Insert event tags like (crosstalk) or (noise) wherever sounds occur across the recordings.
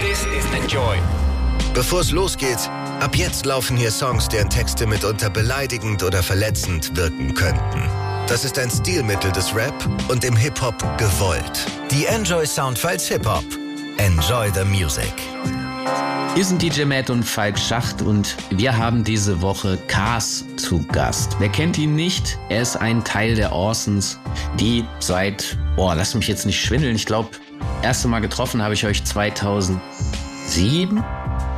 This is Enjoy. Bevor es losgeht, ab jetzt laufen hier Songs, deren Texte mitunter beleidigend oder verletzend wirken könnten. Das ist ein Stilmittel des Rap und im Hip-Hop gewollt. Die Enjoy Soundfiles Hip-Hop. Enjoy the Music. Wir sind DJ Matt und Falk Schacht und wir haben diese Woche Cars zu Gast. Wer kennt ihn nicht? Er ist ein Teil der Orsons, die seit, boah, lass mich jetzt nicht schwindeln, ich glaube, erste Mal getroffen habe ich euch 2007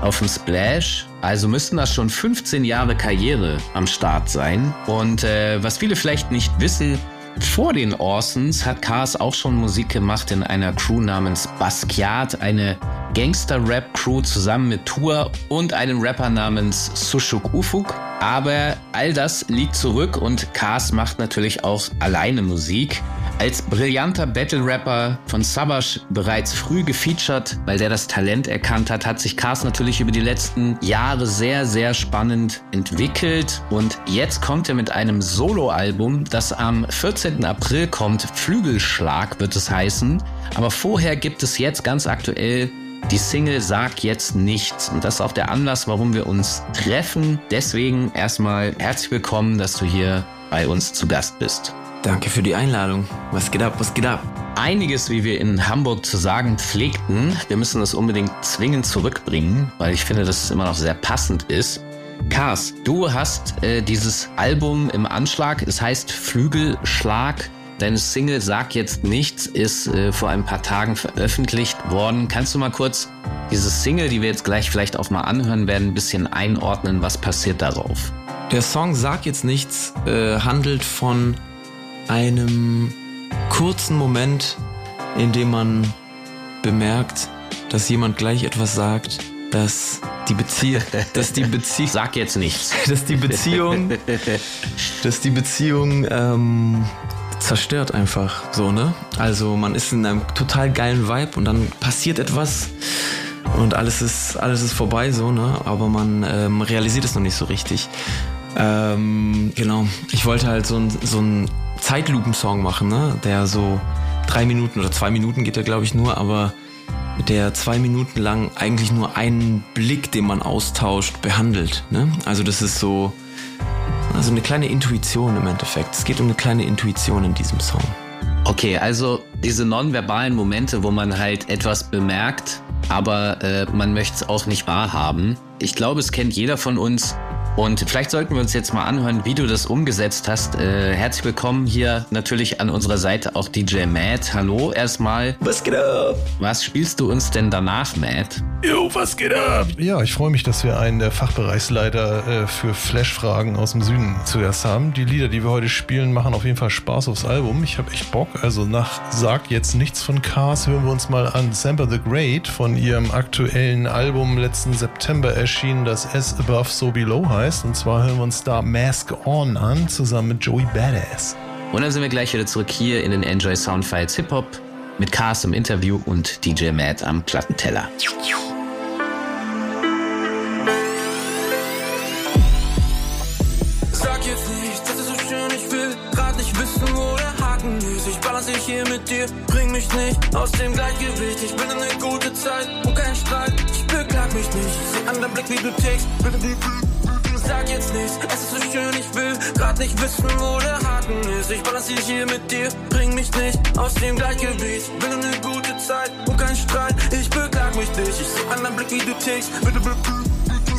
auf dem Splash. Also müssten das schon 15 Jahre Karriere am Start sein. Und äh, was viele vielleicht nicht wissen, vor den Orsons hat Cars auch schon Musik gemacht in einer Crew namens Basquiat, eine Gangster-Rap-Crew zusammen mit Tour und einem Rapper namens Sushuk Ufuk. Aber all das liegt zurück und Cars macht natürlich auch alleine Musik. Als brillanter Battle-Rapper von Savage bereits früh gefeatured, weil der das Talent erkannt hat, hat sich Cars natürlich über die letzten Jahre sehr, sehr spannend entwickelt. Und jetzt kommt er mit einem Soloalbum, das am 14. April kommt. Flügelschlag wird es heißen. Aber vorher gibt es jetzt ganz aktuell die Single Sag jetzt nichts. Und das ist auch der Anlass, warum wir uns treffen. Deswegen erstmal herzlich willkommen, dass du hier bei uns zu Gast bist. Danke für die Einladung. Was geht ab? Was geht ab? Einiges, wie wir in Hamburg zu sagen pflegten, wir müssen das unbedingt zwingend zurückbringen, weil ich finde, dass es immer noch sehr passend ist. Kars, du hast äh, dieses Album im Anschlag, es heißt Flügelschlag. Deine Single Sag jetzt nichts ist äh, vor ein paar Tagen veröffentlicht worden. Kannst du mal kurz diese Single, die wir jetzt gleich vielleicht auch mal anhören werden, ein bisschen einordnen? Was passiert darauf? Der Song Sag jetzt nichts äh, handelt von einem kurzen Moment, in dem man bemerkt, dass jemand gleich etwas sagt, dass die Beziehung, (laughs) (laughs) dass die Beziehung, sag jetzt nichts, dass die Beziehung, dass die Beziehung ähm, zerstört einfach so ne. Also man ist in einem total geilen Vibe und dann passiert etwas und alles ist alles ist vorbei so ne. Aber man ähm, realisiert es noch nicht so richtig. Ähm, genau. Ich wollte halt so ein so ein Zeitlupensong machen, ne? der so drei Minuten oder zwei Minuten geht glaube ich, nur, aber der zwei Minuten lang eigentlich nur einen Blick, den man austauscht, behandelt. Ne? Also das ist so also eine kleine Intuition im Endeffekt. Es geht um eine kleine Intuition in diesem Song. Okay, also diese nonverbalen Momente, wo man halt etwas bemerkt, aber äh, man möchte es auch nicht wahrhaben. Ich glaube, es kennt jeder von uns. Und vielleicht sollten wir uns jetzt mal anhören, wie du das umgesetzt hast. Äh, herzlich willkommen hier natürlich an unserer Seite auch DJ Matt. Hallo erstmal. Was geht ab? Was spielst du uns denn danach, Matt? Jo, was geht ab? Ja, ich freue mich, dass wir einen der Fachbereichsleiter äh, für Flashfragen aus dem Süden zu Gast haben. Die Lieder, die wir heute spielen, machen auf jeden Fall Spaß aufs Album. Ich habe echt Bock. Also nach Sag jetzt nichts von Cars hören wir uns mal an Samper the Great von ihrem aktuellen Album letzten September erschienen, das S Above So Below heißt heißt. Und zwar hören wir uns da Mask On an, zusammen mit Joey Badass. Und dann sind wir gleich wieder zurück hier in den Enjoy Soundfiles Hip Hop mit Cars im Interview und DJ Matt am Plattenteller. Sag jetzt nicht, das ist so schön, ich will grad nicht wissen, wo der Haken ist. Ich balanciere hier mit dir, bring mich nicht aus dem Gleichgewicht. Ich will eine gute Zeit und kein Streit. Ich beklag mich nicht, ich seh an deinem Blick, wie du tickst sag jetzt nichts, es ist so schön, ich will grad nicht wissen, wo der Haken ist. Ich balanciere hier mit dir, bring mich nicht aus dem Gleichgewicht. Will nur eine gute Zeit und kein Streit, ich beklag mich nicht. Ich seh an deinem Blick, wie du tickst.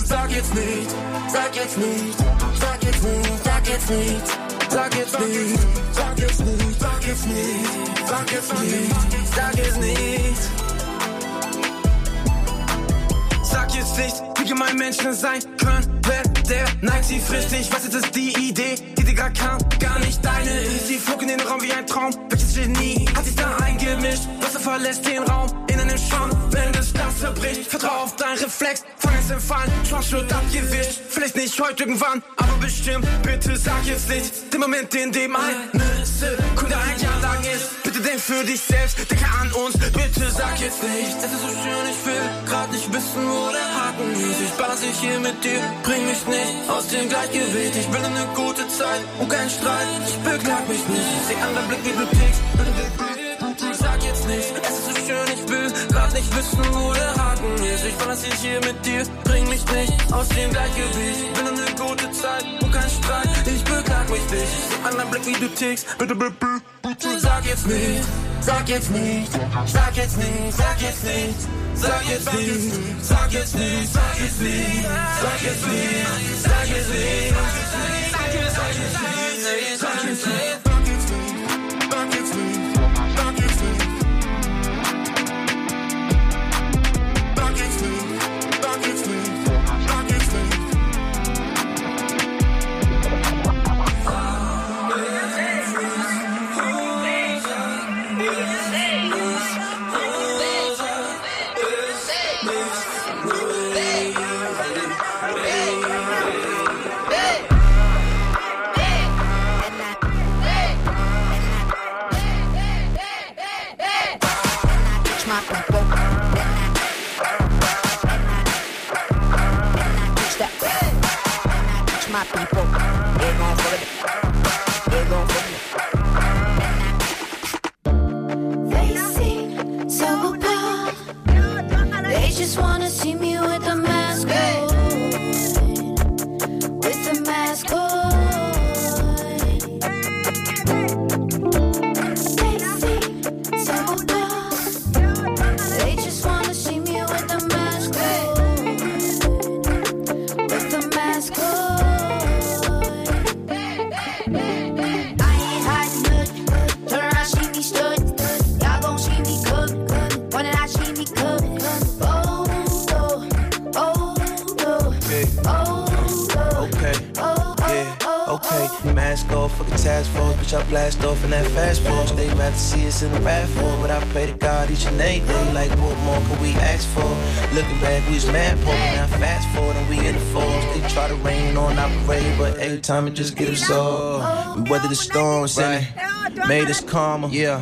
Sag jetzt nicht, sag jetzt nicht, sag jetzt nicht, sag jetzt nicht. Sag jetzt nicht, sag jetzt nicht, sag jetzt nicht, sag jetzt nicht, sag jetzt nicht. Sag jetzt nicht, wie gemein Menschen sein können, wenn der neigt sie frisst dich. Was ist das die Idee, die dir gar kam, gar nicht deine ist. Sie flog in den Raum wie ein Traum. Welches Genie hat sich da eingemischt? Wasser verlässt den Raum Schwamm. Wenn das Glas zerbricht, vertrau auf dein Reflex. Fang es im Fall, Schwanz wird abgewischt. Vielleicht nicht heute irgendwann, aber bestimmt. Bitte sag jetzt nicht den Moment, in dem eine Sekunde ein Jahr lang ist. Bitte denk für dich selbst, denke an uns. Bitte sag jetzt nicht, es ist so schön, ich will grad nicht wissen, wo der Haken ist. Ich balanciere hier mit dir, bring mich nicht nicht aus dem Gleichgewicht. Ich will eine gute Zeit und kein Streit. Ich beklag mich nicht. Ich seh an deinem Blick, wie du tickst. Sag jetzt nichts, es ist so schön, ich will nicht wissen, wo der Haken ist. Ich verlasse dich hier mit dir, bring mich nicht aus dem Gleichgewicht. Will eine gute Zeit und kein Streit, ich beklag mich nicht. Ich seh an deinem Blick, wie du tickst. Bitte, bitte, bitte, sag jetzt nicht, sag jetzt nicht, sag jetzt nicht, sag jetzt nicht. Sag jetzt nicht, sag jetzt nicht, sag jetzt nicht, sag jetzt nicht, sag jetzt nicht, sag jetzt nicht, sag jetzt nicht. Time and just get absorbed. We weather the storms and it made us calmer. Yeah,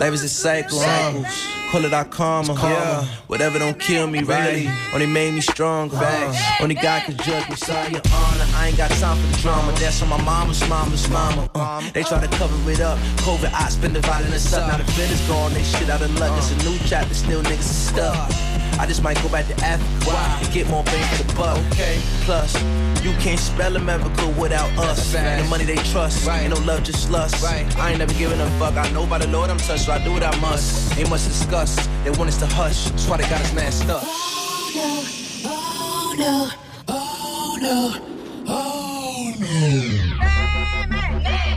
life is a cycle. Huh? Call it our karma. Yeah, whatever don't kill me, really. Only made me stronger. Facts. Only God can judge me. Sorry, your honor. I ain't got time for the drama. That's on my mama's mama's mama. Uh, they try to cover it up. COVID, I spend the violence up. Now the is gone. They shit out of luck. It's a new chapter. Still niggas stuck. I just might go back to Africa Why? and get more bang for the buck. Okay. Plus, you can't spell America without us. And the money they trust. Right. Ain't no love, just lust. Right. I ain't never giving a fuck. I know by the Lord I'm touched, so I do what I must. Ain't much discuss. They want us to hush. That's why they got us masked up. Oh no, oh no, oh no, oh no.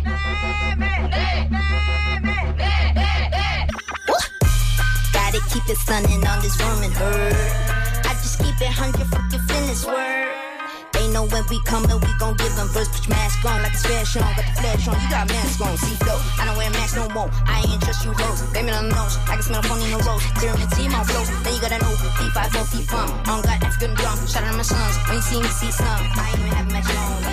Keep it stunning on this room and her. I just keep it hundred fucking finish word. They know when we coming, we gon' give them verse. Put your mask on like it's fashion. Got the flash on, you got mask on. See flow, I don't wear mask no more. I ain't trust you hoes. Blame it on the nose. I can smell a phone in the rose. Clearing the team on flow. Then you gotta know P5 no P fun. On got African drum. Shout out my sons. When you see me, see some. I ain't even have my own.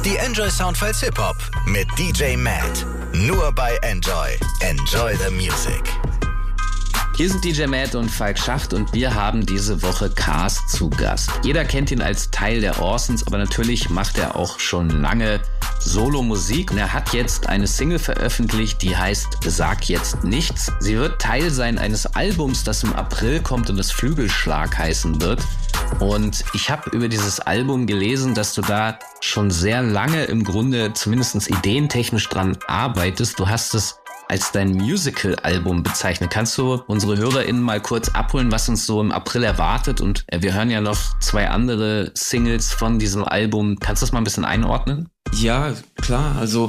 Die Enjoy Soundfiles Hip Hop mit DJ Matt. Nur bei Enjoy. Enjoy the Music. Hier sind DJ Matt und Falk Schacht und wir haben diese Woche Cars zu Gast. Jeder kennt ihn als Teil der Orsons, aber natürlich macht er auch schon lange Solo-Musik und er hat jetzt eine Single veröffentlicht, die heißt Sag jetzt nichts. Sie wird Teil sein eines Albums, das im April kommt und das Flügelschlag heißen wird. Und ich habe über dieses Album gelesen, dass du da schon sehr lange im Grunde zumindest ideentechnisch dran arbeitest. Du hast es als dein Musical-Album bezeichnet. Kannst du unsere HörerInnen mal kurz abholen, was uns so im April erwartet? Und äh, wir hören ja noch zwei andere Singles von diesem Album. Kannst du das mal ein bisschen einordnen? Ja, klar. Also,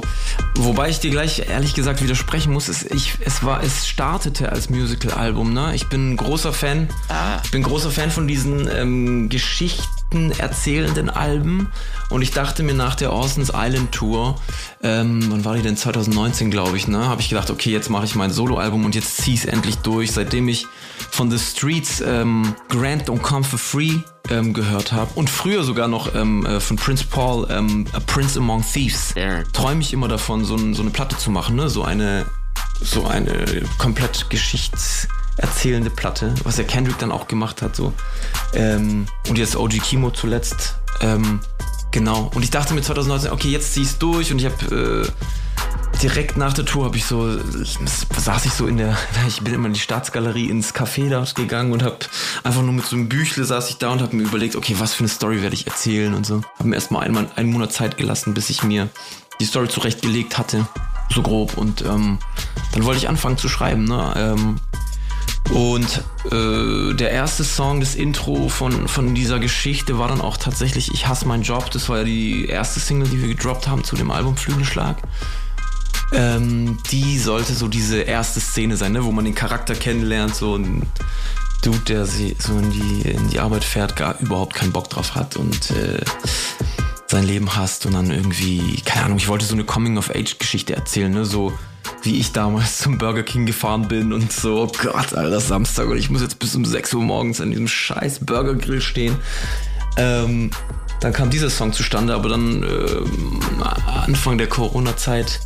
wobei ich dir gleich ehrlich gesagt widersprechen muss, ist, ich, es war, es startete als Musical-Album. Ne? Ich bin ein großer Fan. Ah. Ich bin großer Fan von diesen ähm, Geschichten erzählenden Alben. Und ich dachte mir nach der Orson's Island Tour, ähm, wann war die denn? 2019, glaube ich, ne? Habe ich gedacht, okay, jetzt mache ich mein Soloalbum und jetzt zieh es endlich durch. Seitdem ich von The Streets ähm, Grand Don't Come for Free ähm, gehört habe und früher sogar noch ähm, äh, von Prince Paul ähm, A Prince Among Thieves, träume ich immer davon, so, so eine Platte zu machen, ne? So eine, so eine komplett Geschichts erzählende Platte, was ja Kendrick dann auch gemacht hat, so. Ähm, und jetzt OG Kimo zuletzt. Ähm, genau. Und ich dachte mir 2019, okay, jetzt zieh ich's durch und ich habe äh, direkt nach der Tour habe ich so, saß ich so in der, (laughs) ich bin immer in die Staatsgalerie ins Café da gegangen und habe einfach nur mit so einem Büchle saß ich da und habe mir überlegt, okay, was für eine Story werde ich erzählen und so. Habe mir erstmal einen, einen Monat Zeit gelassen, bis ich mir die Story zurechtgelegt hatte, so grob. Und ähm, dann wollte ich anfangen zu schreiben. Ne? Ähm, und äh, der erste Song, das Intro von, von dieser Geschichte war dann auch tatsächlich Ich hasse meinen Job. Das war ja die erste Single, die wir gedroppt haben zu dem Album Flügelschlag. Ähm, die sollte so diese erste Szene sein, ne, wo man den Charakter kennenlernt, so ein Dude, der sie so in die, in die Arbeit fährt, gar überhaupt keinen Bock drauf hat und äh, sein Leben hasst und dann irgendwie, keine Ahnung, ich wollte so eine Coming-of-Age-Geschichte erzählen, ne, so wie ich damals zum Burger King gefahren bin und so, oh Gott, Alter, Samstag und ich muss jetzt bis um 6 Uhr morgens an diesem scheiß Burger Grill stehen. Ähm, dann kam dieser Song zustande, aber dann äh, Anfang der Corona-Zeit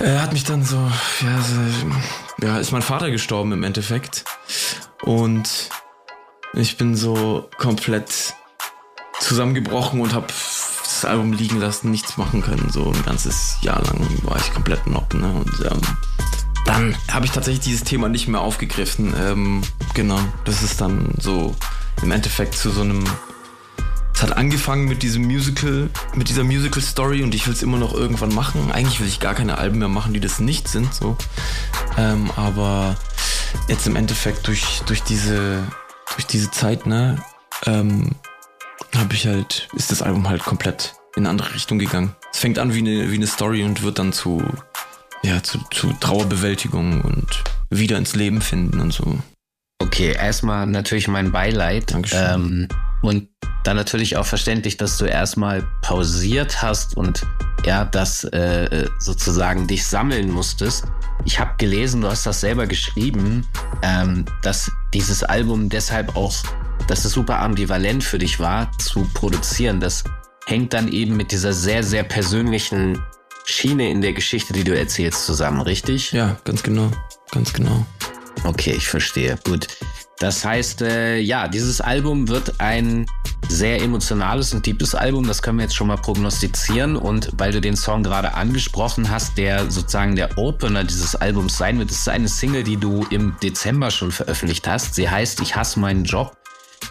äh, hat mich dann so, ja, so, ja, ist mein Vater gestorben im Endeffekt. Und ich bin so komplett zusammengebrochen und habe das Album liegen lassen, nichts machen können. So ein ganzes Jahr lang war ich komplett knock. Ne? Und ähm, dann habe ich tatsächlich dieses Thema nicht mehr aufgegriffen. Ähm, genau, das ist dann so im Endeffekt zu so einem. Es hat angefangen mit diesem Musical, mit dieser Musical-Story und ich will es immer noch irgendwann machen. Eigentlich will ich gar keine Alben mehr machen, die das nicht sind, so. Ähm, aber jetzt im Endeffekt durch, durch diese, durch diese Zeit, ne, ähm, habe ich halt, ist das Album halt komplett in eine andere Richtung gegangen. Es fängt an wie eine, wie eine Story und wird dann zu, ja, zu, zu Trauerbewältigung und wieder ins Leben finden und so. Okay, erstmal natürlich mein Beileid. Dankeschön. Ähm, und dann natürlich auch verständlich, dass du erstmal pausiert hast und ja, das äh, sozusagen dich sammeln musstest. Ich habe gelesen, du hast das selber geschrieben, ähm, dass dieses Album deshalb auch dass es super ambivalent für dich war zu produzieren. Das hängt dann eben mit dieser sehr, sehr persönlichen Schiene in der Geschichte, die du erzählst, zusammen, richtig? Ja, ganz genau. Ganz genau. Okay, ich verstehe. Gut. Das heißt, äh, ja, dieses Album wird ein sehr emotionales und deepes Album. Das können wir jetzt schon mal prognostizieren. Und weil du den Song gerade angesprochen hast, der sozusagen der Opener dieses Albums sein wird, ist eine Single, die du im Dezember schon veröffentlicht hast. Sie heißt Ich hasse meinen Job.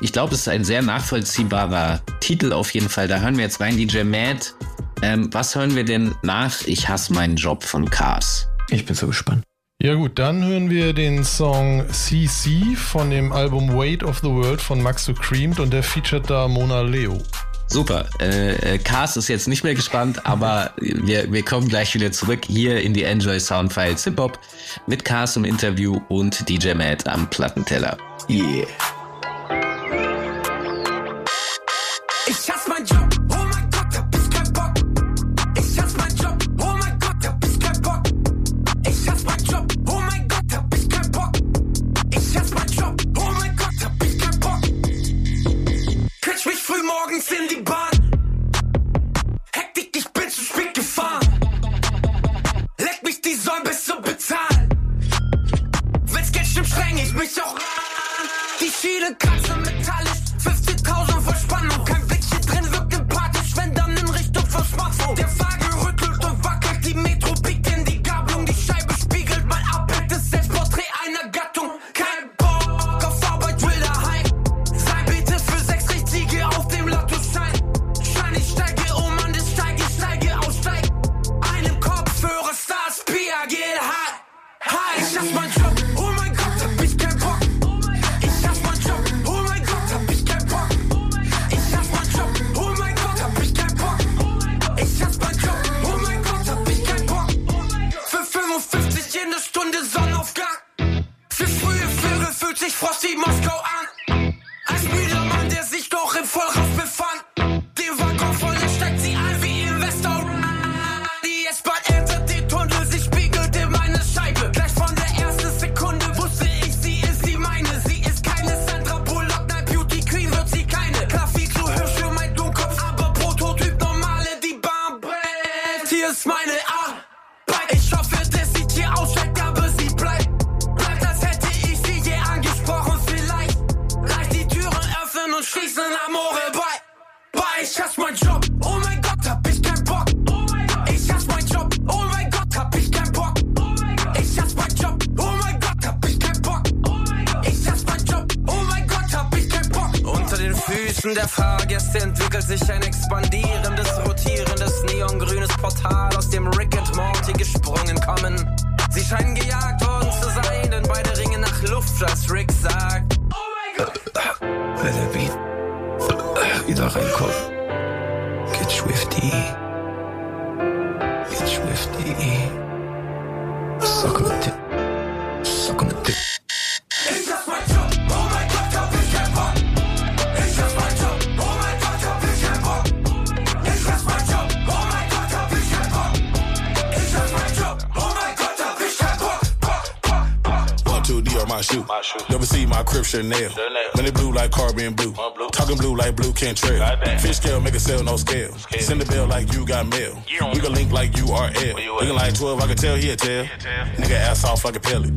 Ich glaube, es ist ein sehr nachvollziehbarer Titel auf jeden Fall. Da hören wir jetzt rein, DJ Matt. Ähm, was hören wir denn nach Ich hasse meinen Job von Cars? Ich bin so gespannt. Ja gut, dann hören wir den Song CC von dem Album Weight of the World von Max Creamed und der featured da Mona Leo. Super. Äh, Cars ist jetzt nicht mehr gespannt, aber wir, wir kommen gleich wieder zurück hier in die Enjoy Soundfiles Hip Hop mit Cars im Interview und DJ Matt am Plattenteller. Yeah. Chanel. When it blue like carbon blue. Talking blue like blue can't trail. Fish scale, make a sell, no scale. Send the bill like you got mail. We can link like URL. We like 12, I can tell he a tell. Nigga ass off like a pellet.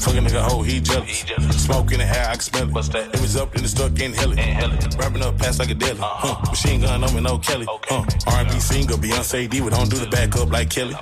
Fucking nigga hoe, he jealous. Smoke in the air, I can smell it. It was up in the stuck in hell Wrapping up past like a deli. Huh. Machine gun on me, no Kelly. Huh. R&B singer, Beyonce D, we don't do the back up like Kelly.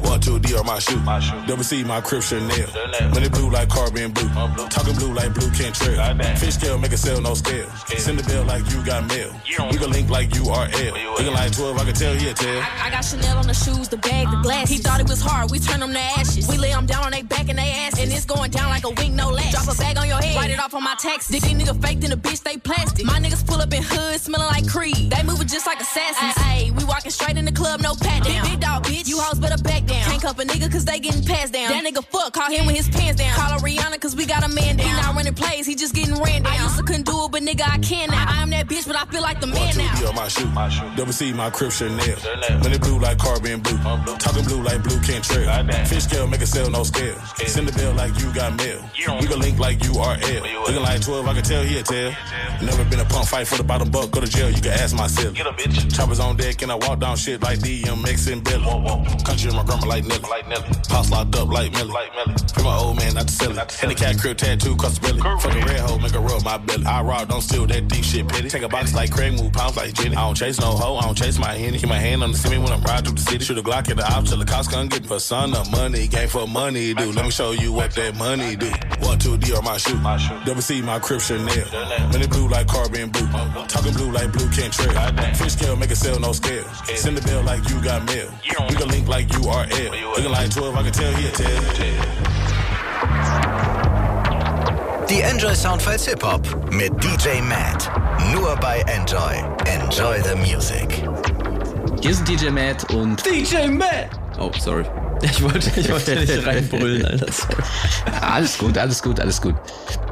One, two, D or my shoe. Double C, my crib Chanel. When it blue like carbon blue. Talking blue like blue can't trail. Fish scale, make a sell, no scale. Send the bill like you got mail. We can link like URL. We can like 12, I can tell he a tell. I got Chanel on the shoes, the bag, the uh-huh. glasses. He thought it was hard, we turn them to ashes. We lay them down on they back and they ass, and it's going down like a wink, no lash. Drop a bag on your head, write it off on my tax. These nigga faked in a bitch, they plastic. My niggas pull up in hood, smelling like Creed. They moving just like assassins. Ayy, we walking straight in the club, no pat down. Big, big dog, bitch, you hoes better back down. Can't cup a nigga cause they getting passed down. That nigga fuck, call him with his pants down. Call her Rihanna cause we got a man down. He not running plays, he just getting ran down. I used to couldn't do it, but nigga, I can now. I am that bitch, but I feel like the One, man two, now. D or my shoe. Double C, my crib Chanel. When it blue like carbon oh, blue. Talking blue like blue can't trail. Fish scale, make a sell, no scale. Send the bill like you got mail. We can link like URL. We can like 12, I can tell he a tell. Never been a pump fight for the bottom buck. Go to jail, you can ask myself. Get a bitch. Choppers on deck and I walk down shit like DMX and Billy. Country in my grandma like Nelly. Pops locked up like Millie. Free my old man, not to sell it. And the cat crib tattoo, cross the belly. Fuck a red hoe, make her rub my belly. I rob, don't steal that deep shit petty. Take a box like Craig, move pounds like Jenny. I don't chase no hoe, I don't chase my henny. Keep my hand on the semi when I'm riding through the city. Shoot a Glock at the op till the cops come get me. For son of money, game for money, do. Let me show you what that money do. One, two, D or my shoe. Double C, my crib Chanel. It blue like carbon blue. Talking blue like blue can't trail. Fish scale, make a sell, no scale. Send the bill like you got mail. We can link like URL. We can like 12, I can tell he a tell. Die Enjoy Soundfiles Hip Hop mit DJ Matt. Nur bei Enjoy. Enjoy the Music. Hier ist DJ Matt und DJ Matt! Oh, sorry. (laughs) Ich wollte, ich wollte nicht reinbrüllen, Alter. (laughs) Alles gut, alles gut, alles gut.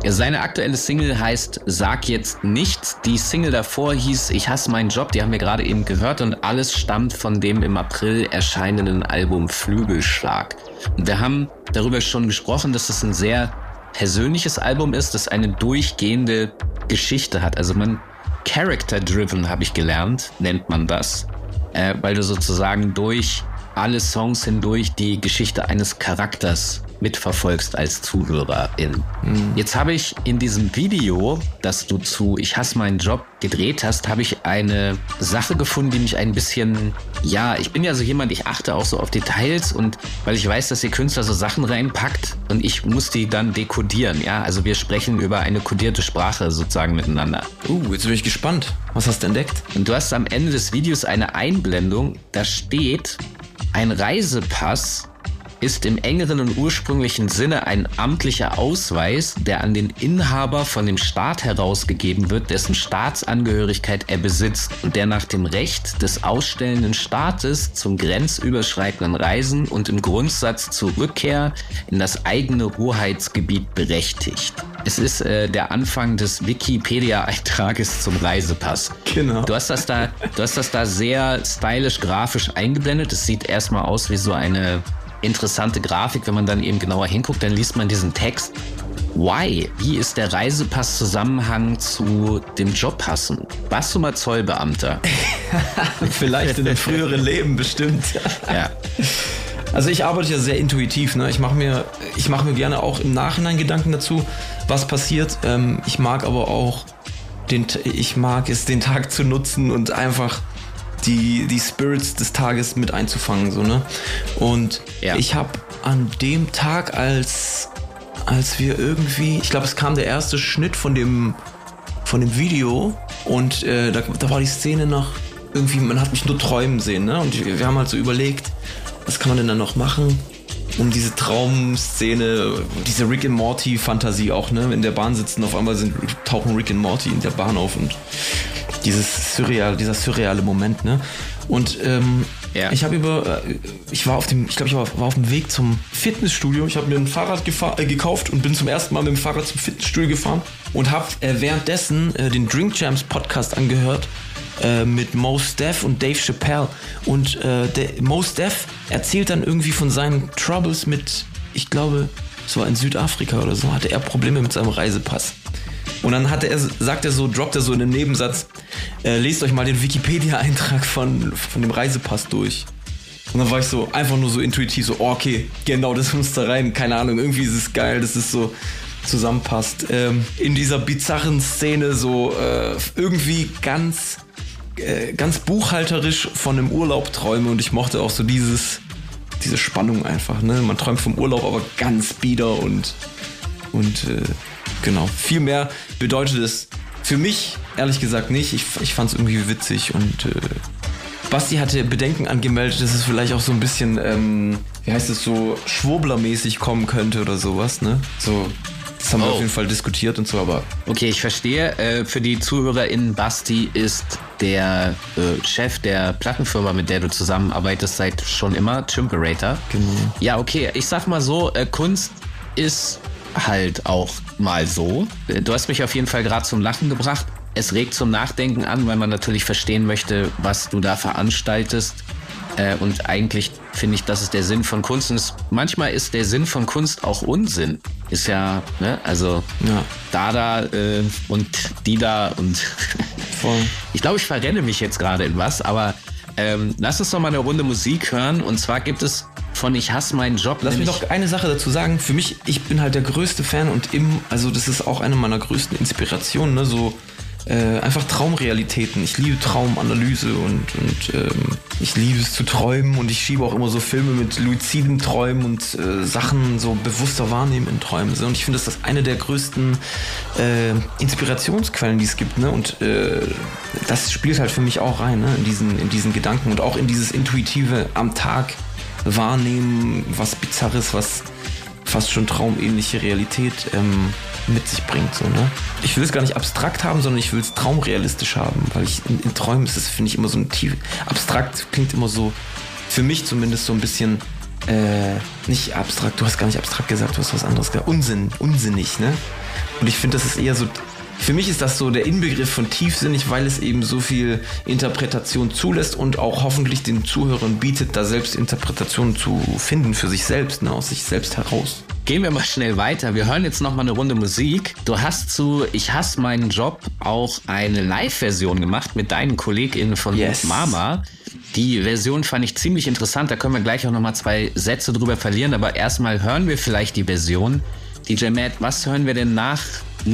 Seine aktuelle Single heißt Sag jetzt nichts. Die Single davor hieß Ich hasse meinen Job, die haben wir gerade eben gehört und alles stammt von dem im April erscheinenden Album Flügelschlag. Wir haben darüber schon gesprochen, dass es ein sehr persönliches Album ist, das eine durchgehende Geschichte hat. Also man Character-driven habe ich gelernt, nennt man das, äh, weil du sozusagen durch alle Songs hindurch die Geschichte eines Charakters mitverfolgst als Zuhörerin. Jetzt habe ich in diesem Video, das du zu Ich hasse meinen Job gedreht hast, habe ich eine Sache gefunden, die mich ein bisschen, ja, ich bin ja so jemand, ich achte auch so auf Details und weil ich weiß, dass ihr Künstler so Sachen reinpackt und ich muss die dann dekodieren, ja, also wir sprechen über eine kodierte Sprache sozusagen miteinander. Uh, jetzt bin ich gespannt. Was hast du entdeckt? Und du hast am Ende des Videos eine Einblendung, da steht, ein Reisepass ist im engeren und ursprünglichen Sinne ein amtlicher Ausweis, der an den Inhaber von dem Staat herausgegeben wird, dessen Staatsangehörigkeit er besitzt und der nach dem Recht des ausstellenden Staates zum grenzüberschreitenden Reisen und im Grundsatz zur Rückkehr in das eigene Hoheitsgebiet berechtigt. Es ist äh, der Anfang des Wikipedia-Eintrages zum Reisepass. Genau. Du hast das da, du hast das da sehr stylisch grafisch eingeblendet. Es sieht erstmal aus wie so eine interessante Grafik. Wenn man dann eben genauer hinguckt, dann liest man diesen Text. Why? Wie ist der Reisepass-Zusammenhang zu dem Job passend? Warst du mal Zollbeamter? (laughs) Vielleicht in einem früheren Leben bestimmt. (laughs) Ja. Also ich arbeite ja sehr intuitiv. Ne? Ich mache mir, ich mache mir gerne auch im Nachhinein Gedanken dazu, was passiert. Ähm, ich mag aber auch den, ich mag es, den Tag zu nutzen und einfach die, die Spirits des Tages mit einzufangen. So, ne? Und Ja. ich habe an dem Tag, als, als wir irgendwie, ich glaube, es kam der erste Schnitt von dem, von dem Video Und äh, da, da war die Szene noch irgendwie, man hat mich nur träumen sehen, ne? Und wir haben halt so überlegt, was kann man denn dann noch machen? Um diese Traumszene, diese Rick and Morty Fantasie auch, ne? In der Bahn sitzen, auf einmal sind, tauchen Rick and Morty in der Bahn auf und dieses surreal, dieser surreale Moment, ne? Und ähm, ja. ich habe über, äh, ich war auf dem, ich glaube, ich war, war, auf dem Weg zum Fitnessstudio. Ich habe mir ein Fahrrad äh, gekauft und bin zum ersten Mal mit dem Fahrrad zum Fitnessstudio gefahren und habe äh, währenddessen äh, den Drink Jams Podcast angehört äh, mit Mos Def und Dave Chappelle. Und äh, der, Mos Def erzählt dann irgendwie von seinen Troubles mit, ich glaube, es war in Südafrika oder so, hatte er Probleme mit seinem Reisepass. Und dann hat er, sagt er so, droppt er so in den Nebensatz, äh, lest euch mal den Wikipedia-Eintrag von, von dem Reisepass durch. Und dann war ich so einfach nur so intuitiv so, oh, okay, genau, das muss da rein. Keine Ahnung, irgendwie ist es geil, dass es so zusammenpasst. Ähm, in dieser bizarren Szene so äh, irgendwie ganz äh, ganz buchhalterisch von einem Urlaub träume und ich mochte auch so dieses, diese Spannung einfach. Ne? Man träumt vom Urlaub, aber ganz bieder und, und äh, genau. Viel mehr bedeutet es für mich ehrlich gesagt nicht. Ich, ich fand es irgendwie witzig und äh, Basti hatte Bedenken angemeldet, dass es vielleicht auch so ein bisschen, ähm, wie heißt es, so schwurblermäßig kommen könnte oder sowas, ne? So das haben oh. wir auf jeden Fall diskutiert und so, aber. Okay, ich verstehe. Äh, für die ZuhörerInnen, Basti ist der äh, Chef der Plattenfirma, mit der du zusammenarbeitest, seit schon immer, Chimperator. Genau. Ja, okay. Ich sag mal so, äh, Kunst ist halt auch mal so. Äh, du hast mich auf jeden Fall gerade zum Lachen gebracht. Es regt zum Nachdenken an, weil man natürlich verstehen möchte, was du da veranstaltest. Äh, und eigentlich finde ich, das ist der Sinn von Kunst. Und es, manchmal ist der Sinn von Kunst auch Unsinn. Ist ja, ne, also ja. Dada äh, und Dida und (laughs) Voll. ich glaube, ich verrenne mich jetzt gerade in was, aber ähm, lass uns noch mal eine Runde Musik hören. Und zwar gibt es von Ich hasse meinen Job. Lass mich noch eine Sache dazu sagen. Für mich, ich bin halt der größte Fan und im, also das ist auch eine meiner größten Inspirationen, ne, so äh, einfach Traumrealitäten. Ich liebe Traumanalyse und, und ähm, ich liebe es zu träumen und ich schiebe auch immer so Filme mit luziden Träumen und äh, Sachen so bewusster wahrnehmen in Träumen. Und ich finde, das ist eine der größten äh, Inspirationsquellen, die es gibt. Ne? Und äh, das spielt halt für mich auch rein, ne? in, diesen, in diesen Gedanken und auch in dieses intuitive am Tag wahrnehmen, was Bizarres, was fast schon traumähnliche Realität ähm, mit sich bringt. So, ne? Ich will es gar nicht abstrakt haben, sondern ich will es traumrealistisch haben, weil ich in, in Träumen ist es, finde ich, immer so ein tief. Abstrakt klingt immer so, für mich zumindest so ein bisschen äh, nicht abstrakt, du hast gar nicht abstrakt gesagt, du hast was anderes gesagt. Unsinn, unsinnig, ne? Und ich finde, das ist eher so für mich ist das so der Inbegriff von tiefsinnig, weil es eben so viel Interpretation zulässt und auch hoffentlich den Zuhörern bietet, da selbst Interpretationen zu finden für sich selbst, ne, aus sich selbst heraus. Gehen wir mal schnell weiter. Wir hören jetzt noch mal eine Runde Musik. Du hast zu Ich hasse meinen Job auch eine Live-Version gemacht mit deinen KollegInnen von yes. Mama. Die Version fand ich ziemlich interessant. Da können wir gleich auch noch mal zwei Sätze drüber verlieren. Aber erstmal hören wir vielleicht die Version. DJ Matt, was hören wir denn nach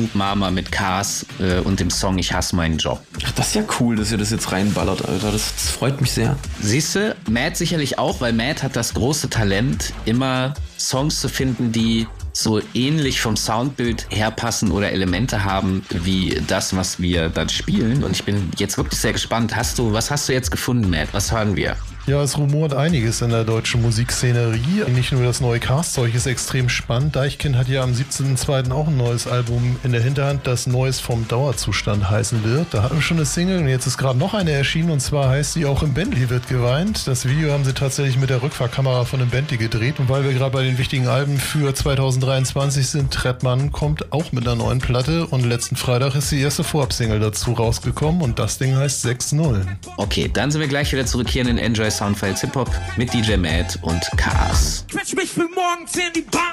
Moop Mama mit Cars äh, und dem Song Ich hasse meinen Job. Ach, das ist ja cool, dass ihr das jetzt reinballert, Alter. Das, das freut mich sehr. Siehst du, Matt sicherlich auch, weil Matt hat das große Talent, immer Songs zu finden, die so ähnlich vom Soundbild her passen oder Elemente haben wie das, was wir dann spielen. Und ich bin jetzt wirklich sehr gespannt. Hast du, was hast du jetzt gefunden, Matt? Was hören wir? Ja, es rumort einiges in der deutschen Musikszenerie. Nicht nur das neue Cast-Zeug ist extrem spannend. Deichkind hat ja am 17.02. auch ein neues Album in der Hinterhand, das Neues vom Dauerzustand heißen wird. Da hatten wir schon eine Single und jetzt ist gerade noch eine erschienen und zwar heißt sie auch im Bentley wird geweint. Das Video haben sie tatsächlich mit der Rückfahrkamera von dem Bentley gedreht und weil wir gerade bei den wichtigen Alben für 2023 sind, Trettmann kommt auch mit einer neuen Platte und letzten Freitag ist die erste Vorab-Single dazu rausgekommen und das Ding heißt 6-0. Okay, dann sind wir gleich wieder zurück hier in den Enjoy Soundfiles Hip Hop mit DJ Matt und Cars. Quetsch mich für morgens in die Bahn.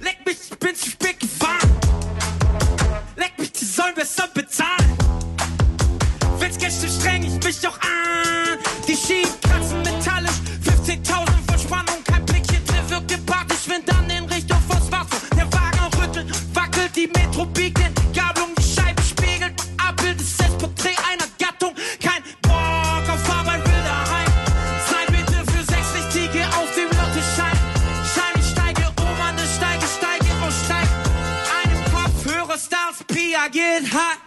Leck mich, ich bin zu spät gefahren. Leck mich, die sollen besser bezahlen. Wenn's Gäste streng ich mich auch an. Die Schienen kratzen metallisch, 15.000 von Spannung, kein Blickchen, der wirkt empathisch, wenn dann in Richtung vors Wasser. Der Wagen rüttelt, wackelt, die Metro biegt Gabelung, die Scheibe spiegelt, Abbild ist das Porträt hot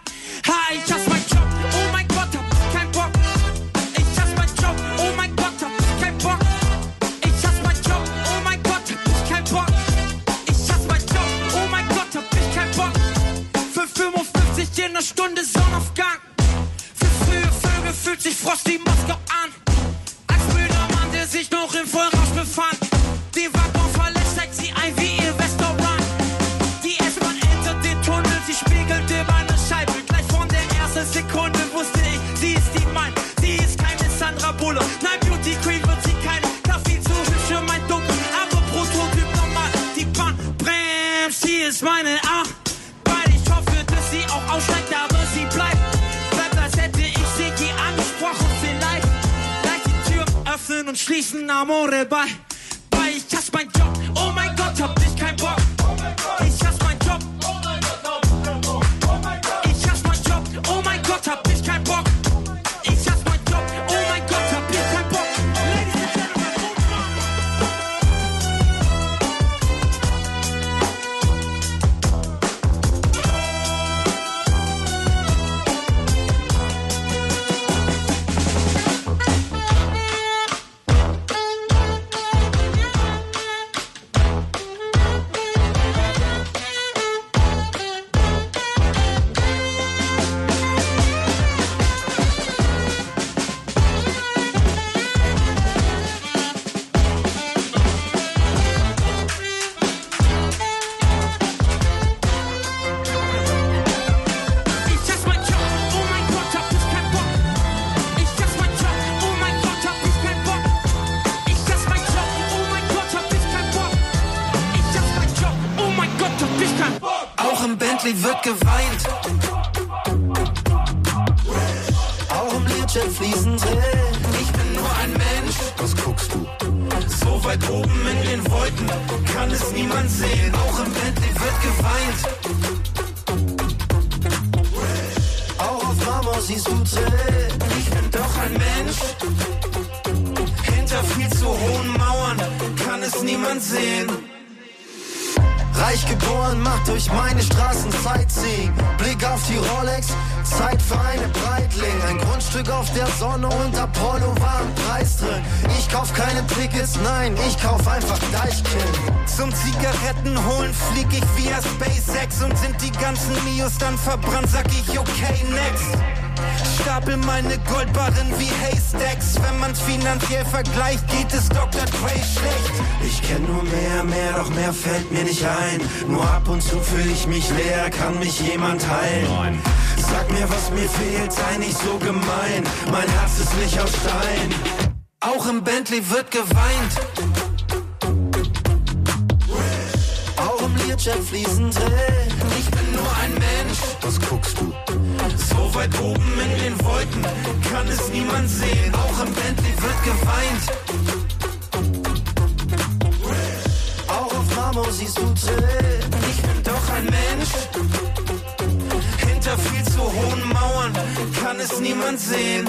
schließen, Amore bei. Ganzen Mios dann verbrannt, sag ich okay, next. Stapel meine Goldbarren wie Haystacks. Wenn man's finanziell vergleicht, geht es Dr. Dre schlecht. Ich kenn nur mehr, mehr, doch mehr fällt mir nicht ein. Nur ab und zu fühle ich mich leer, kann mich jemand heilen. Sag mir, was mir fehlt, sei nicht so gemein. Mein Herz ist nicht aus Stein. Auch im Bentley wird geweint. Auch im Learjet fließen Tränen. Ein Mensch. Was guckst du? So weit oben in den Wolken kann es niemand sehen. Auch im Bentley wird geweint. Auch auf Marmor siehst du Tränen. Ich bin doch ein Mensch. Hinter viel zu hohen Mauern kann es niemand sehen.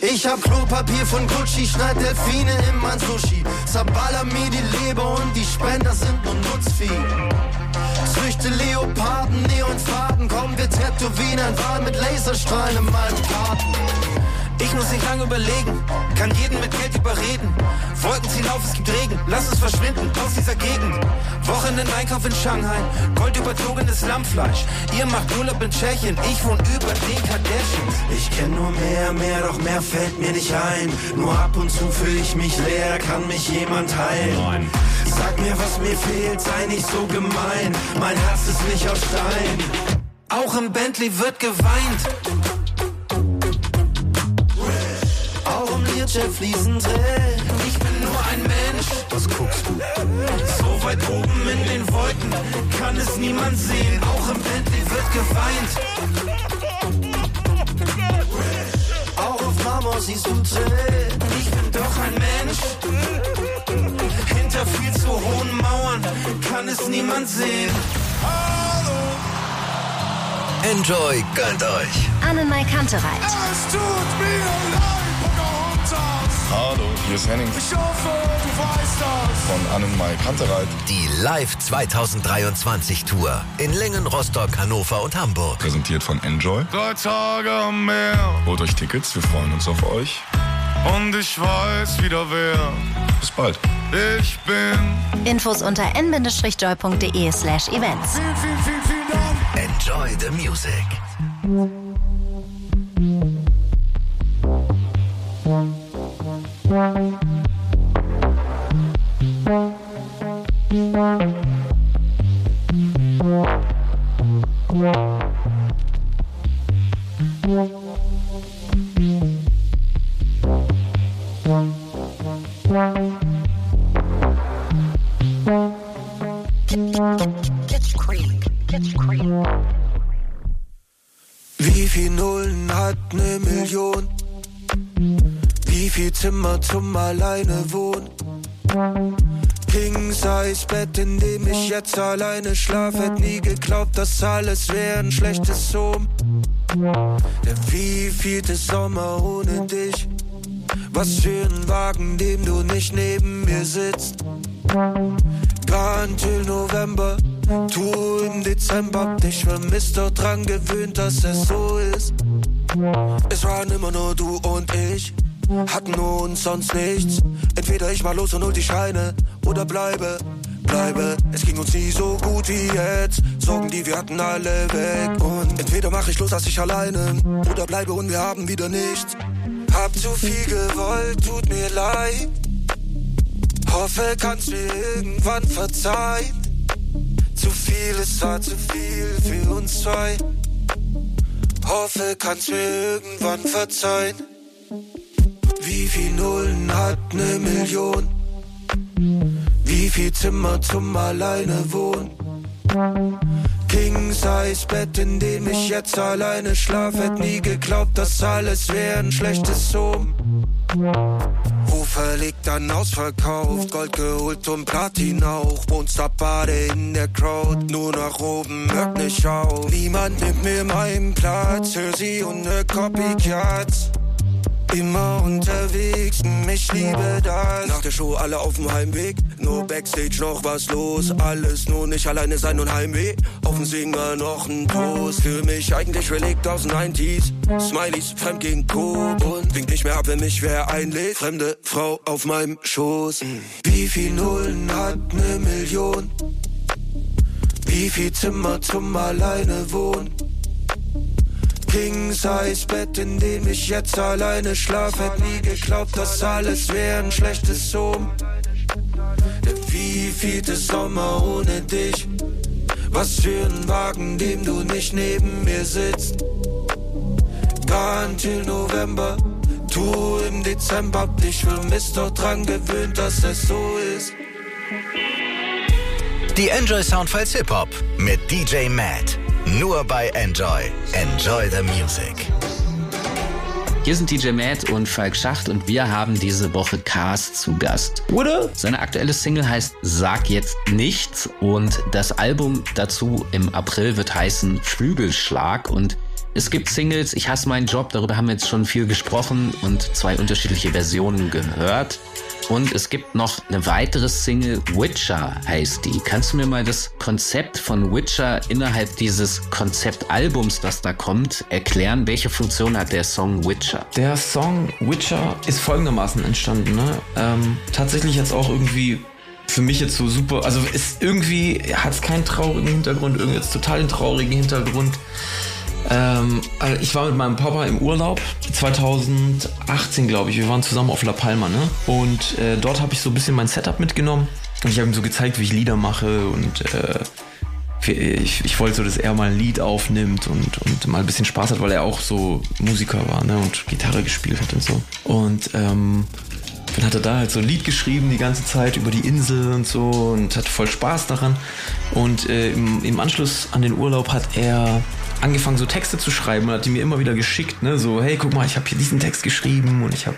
Ich hab Klopapier von Gucci, schneid Delfine in mein Sushi. Zerballer mir die Leber und die Spender sind nur Nutzvieh. Züchte Leoparden, Neonfaden, komm, wir tätowieren ein Wal mit Laserstrahlen in meinem Garten. Ich muss nicht lange überlegen, kann jeden mit Geld überreden. Wolken ziehen auf, es gibt Regen, lass uns verschwinden aus dieser Gegend. Wochenendeinkauf in Shanghai, goldüberzogenes Lammfleisch. Ihr macht Urlaub in Tschechien, ich wohne über den Kardashians. Ich kenn nur mehr, mehr, doch mehr fällt mir nicht ein. Nur ab und zu fühle ich mich leer, kann mich jemand heilen. Sag mir, was mir fehlt, sei nicht so gemein. Mein Herz ist nicht aus Stein. Auch im Bentley wird geweint. Learjet fließen Tränen. Ich bin nur ein Mensch. Was guckst du? So weit oben in den Wolken kann es niemand sehen. Auch im Bentley wird geweint. Auch auf Marmor siehst du Tränen. Ich bin doch ein Mensch. Hinter viel zu hohen Mauern kann es niemand sehen. Enjoy gönnt euch. Annemai Kantereit. Es tut mir leid. Hallo, hier ist Henning Ich hoffe, du weißt das. von Annenmai Kantereit. Die Live 2023 Tour in Lingen, Rostock, Hannover und Hamburg. Präsentiert von Enjoy. Drei Tage am Meer Holt euch Tickets, wir freuen uns auf euch. und ich weiß wieder wer. Bis bald. Ich bin. Infos unter n-joy.de slash events. Vielen, vielen Dank. Enjoy the music. Thank you. Zum Alleine wohnen? King Size Bett, in dem ich jetzt alleine schlaf, hätt nie geglaubt, dass alles wär ein schlechtes Sohn. Der wievielte Sommer ohne dich? Was für ein Wagen, dem du nicht neben mir sitzt. Gone till November, du im Dezember, dich vermisst, doch dran gewöhnt, dass es so ist. Es waren immer nur du und ich, hatten uns sonst nichts. Entweder ich mal los und hol die Scheine oder bleibe, bleibe. Es ging uns nie so gut wie jetzt. Sorgen, die wir hatten, alle weg. Und entweder mach ich los, als ich alleine oder bleibe und wir haben wieder nichts. Hab zu viel gewollt, tut mir leid. Hoffe, kannst mir irgendwann verzeihen. Zu viel, es war zu viel für uns zwei. Hoffe, kannst mir irgendwann verzeihen. Wie viel Nullen hat ne Million? Wie viel Zimmer zum Alleine wohnen? King Size Bett, in dem ich jetzt alleine schlaf, hätt nie geglaubt, dass alles wär ein schlechtes Sohn. Ruf verlegt dann ausverkauft, Gold geholt und Platin auch. Monsterbade in der Crowd, nur nach oben, hört nicht auf. Niemand nimmt mir meinen Platz, hör sie und ne Copycats. Immer unterwegs, ich liebe das. Nach der Show alle auf dem Heimweg, nur Backstage noch was los. Alles nur nicht alleine sein und Heimweh. Auf dem Singer noch ein Toast. Für mich eigentlich Relikt aus den 90s. Smileys, fremd gegen Co. Und winkt nicht mehr ab, wenn mich wer einlädt. Fremde Frau auf meinem Schoß. Wie viel Nullen hat ne Million? Wie viel Zimmer zum Alleine wohnen? King Size Bett, in dem ich jetzt alleine schlaf, hätt nie geglaubt, dass alles wär ein schlechtes Sohn. Der wievielte Sommer ohne dich? Was für ein Wagen, dem du nicht neben mir sitzt. Gone till November, du im Dezember, hab dich vermisst, doch dran gewöhnt, dass es so ist. Die Enjoy Soundfiles Hip Hop mit DJ Matt. Nur bei Enjoy. Enjoy the Music. Hier sind DJ Matt und Falk Schacht und wir haben diese Woche Cars zu Gast. Oder? Seine aktuelle Single heißt Sag jetzt nichts und das Album dazu im April wird heißen Flügelschlag und es gibt Singles, ich hasse meinen Job, darüber haben wir jetzt schon viel gesprochen und zwei unterschiedliche Versionen gehört. Und es gibt noch eine weitere Single, Witcher heißt die. Kannst du mir mal das Konzept von Witcher innerhalb dieses Konzeptalbums, das da kommt, erklären? Welche Funktion hat der Song Witcher? Der Song Witcher ist folgendermaßen entstanden. Ne? Ähm, tatsächlich jetzt auch irgendwie für mich jetzt so super, also ist irgendwie, hat es keinen traurigen Hintergrund, irgendwie jetzt total den traurigen Hintergrund. Ähm, also ich war mit meinem Papa im Urlaub 2018, glaube ich. Wir waren zusammen auf La Palma, ne? Und äh, dort habe ich so ein bisschen mein Setup mitgenommen. Und ich habe ihm so gezeigt, wie ich Lieder mache und äh, ich, ich wollte so, dass er mal ein Lied aufnimmt und, und mal ein bisschen Spaß hat, weil er auch so Musiker war ne? und Gitarre gespielt hat und so. Und ähm, dann hat er da halt so ein Lied geschrieben die ganze Zeit über die Insel und so und hat voll Spaß daran. Und äh, im, im Anschluss an den Urlaub hat er angefangen, so Texte zu schreiben und hat die mir immer wieder geschickt, ne? So, hey, guck mal, ich habe hier diesen Text geschrieben und ich habe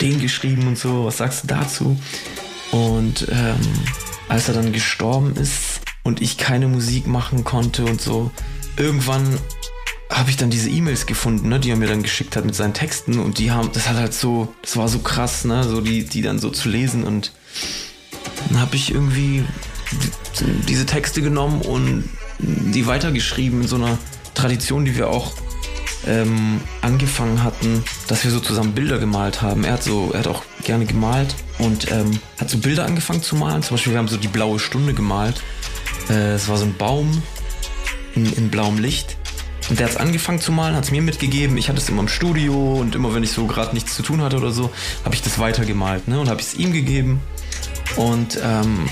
den geschrieben und so, was sagst du dazu? Und ähm, als er dann gestorben ist und ich keine Musik machen konnte und so, irgendwann habe ich dann diese E-Mails gefunden, ne, die er mir dann geschickt hat mit seinen Texten und die haben, das hat halt so, das war so krass, ne, so die, die dann so zu lesen und dann habe ich irgendwie diese Texte genommen und die weitergeschrieben in so einer Tradition, die wir auch ähm, angefangen hatten, dass wir so zusammen Bilder gemalt haben. Er hat so, er hat auch gerne gemalt und ähm, hat so Bilder angefangen zu malen. Zum Beispiel, wir haben so die blaue Stunde gemalt. Äh, es war so ein Baum in, in blauem Licht. Und der hat es angefangen zu malen, hat es mir mitgegeben. Ich hatte es immer im Studio und immer wenn ich so gerade nichts zu tun hatte oder so, habe ich das weitergemalt. Ne? Und habe es ihm gegeben. Und, ähm,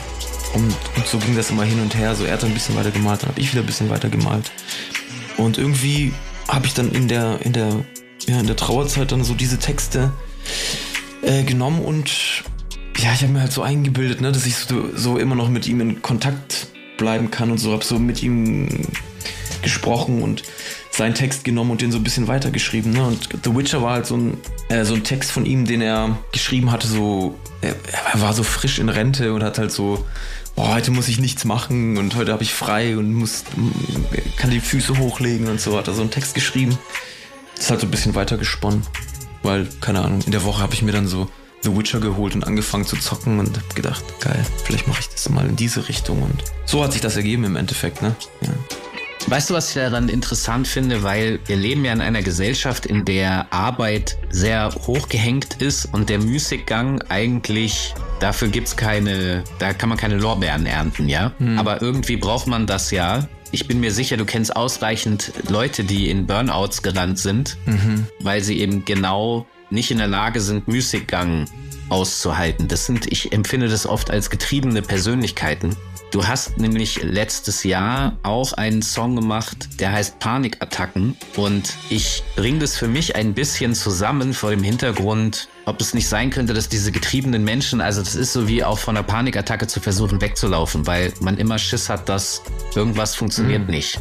und, und, so ging das immer hin und her. So er hat ein bisschen weiter gemalt, dann habe ich wieder ein bisschen weiter gemalt. Und irgendwie habe ich dann in der, in der, ja, in der Trauerzeit dann so diese Texte äh, genommen und ja, ich habe mir halt so eingebildet, ne, dass ich so, so immer noch mit ihm in Kontakt bleiben kann und so. Hab so mit ihm gesprochen und seinen Text genommen und den so ein bisschen weitergeschrieben. Ne? Und The Witcher war halt so ein, äh, so ein Text von ihm, den er geschrieben hatte, so, er, er war so frisch in Rente und hat halt so, boah, heute muss ich nichts machen und heute habe ich frei und muss, kann die Füße hochlegen und so, hat er so einen Text geschrieben. Das ist halt so ein bisschen weitergesponnen. Weil, keine Ahnung, in der Woche habe ich mir dann so The Witcher geholt und angefangen zu zocken und habe gedacht, geil, vielleicht mache ich das mal in diese Richtung und so hat sich das ergeben im Endeffekt, ne? Ja. Weißt du, was ich daran interessant finde? Weil wir leben ja in einer Gesellschaft, in der Arbeit sehr hochgehängt ist und der Müßiggang eigentlich, dafür gibt's keine, da kann man keine Lorbeeren ernten, ja? Hm. Aber irgendwie braucht man das ja. Ich bin mir sicher, du kennst ausreichend Leute, die in Burnouts gerannt sind, Mhm. weil sie eben genau nicht in der Lage sind, Müßiggang auszuhalten. Das sind, ich empfinde das oft als getriebene Persönlichkeiten. Du hast nämlich letztes Jahr auch einen Song gemacht, der heißt Panikattacken. Und ich bringe das für mich ein bisschen zusammen vor dem Hintergrund, ob es nicht sein könnte, dass diese getriebenen Menschen, also das ist so wie auch von einer Panikattacke zu versuchen wegzulaufen, weil man immer Schiss hat, dass irgendwas funktioniert nicht.